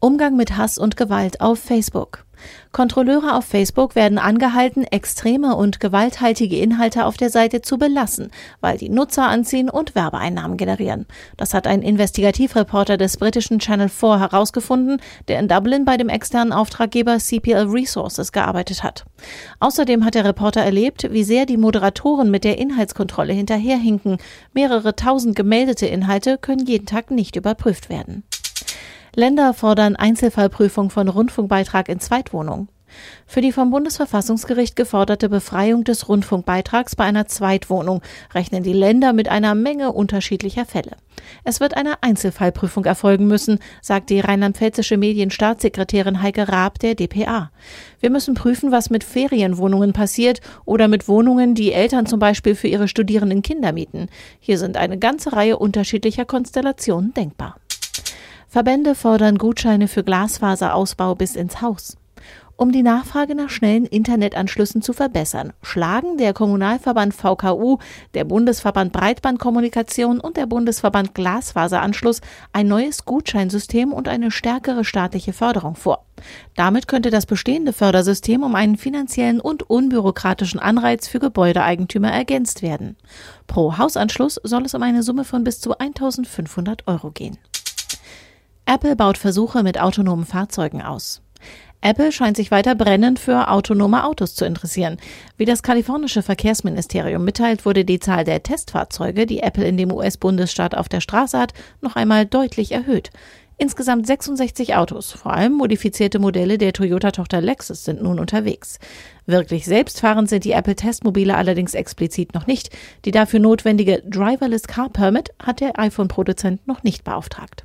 Umgang mit Hass und Gewalt auf Facebook. Kontrolleure auf Facebook werden angehalten, extreme und gewalthaltige Inhalte auf der Seite zu belassen, weil die Nutzer anziehen und Werbeeinnahmen generieren. Das hat ein Investigativreporter des britischen Channel 4 herausgefunden, der in Dublin bei dem externen Auftraggeber CPL Resources gearbeitet hat. Außerdem hat der Reporter erlebt, wie sehr die Moderatoren mit der Inhaltskontrolle hinterherhinken. Mehrere tausend gemeldete Inhalte können jeden Tag nicht überprüft werden. Länder fordern Einzelfallprüfung von Rundfunkbeitrag in Zweitwohnung. Für die vom Bundesverfassungsgericht geforderte Befreiung des Rundfunkbeitrags bei einer Zweitwohnung rechnen die Länder mit einer Menge unterschiedlicher Fälle. Es wird eine Einzelfallprüfung erfolgen müssen, sagt die rheinland-pfälzische Medienstaatssekretärin Heike Raab der dpa. Wir müssen prüfen, was mit Ferienwohnungen passiert oder mit Wohnungen, die Eltern zum Beispiel für ihre studierenden Kinder mieten. Hier sind eine ganze Reihe unterschiedlicher Konstellationen denkbar. Verbände fordern Gutscheine für Glasfaserausbau bis ins Haus. Um die Nachfrage nach schnellen Internetanschlüssen zu verbessern, schlagen der Kommunalverband VKU, der Bundesverband Breitbandkommunikation und der Bundesverband Glasfaseranschluss ein neues Gutscheinsystem und eine stärkere staatliche Förderung vor. Damit könnte das bestehende Fördersystem um einen finanziellen und unbürokratischen Anreiz für Gebäudeeigentümer ergänzt werden. Pro Hausanschluss soll es um eine Summe von bis zu 1500 Euro gehen. Apple baut Versuche mit autonomen Fahrzeugen aus. Apple scheint sich weiter brennend für autonome Autos zu interessieren. Wie das kalifornische Verkehrsministerium mitteilt, wurde die Zahl der Testfahrzeuge, die Apple in dem US-Bundesstaat auf der Straße hat, noch einmal deutlich erhöht. Insgesamt 66 Autos, vor allem modifizierte Modelle der Toyota-Tochter Lexus, sind nun unterwegs. Wirklich selbstfahrend sind die Apple-Testmobile allerdings explizit noch nicht. Die dafür notwendige Driverless Car Permit hat der iPhone-Produzent noch nicht beauftragt.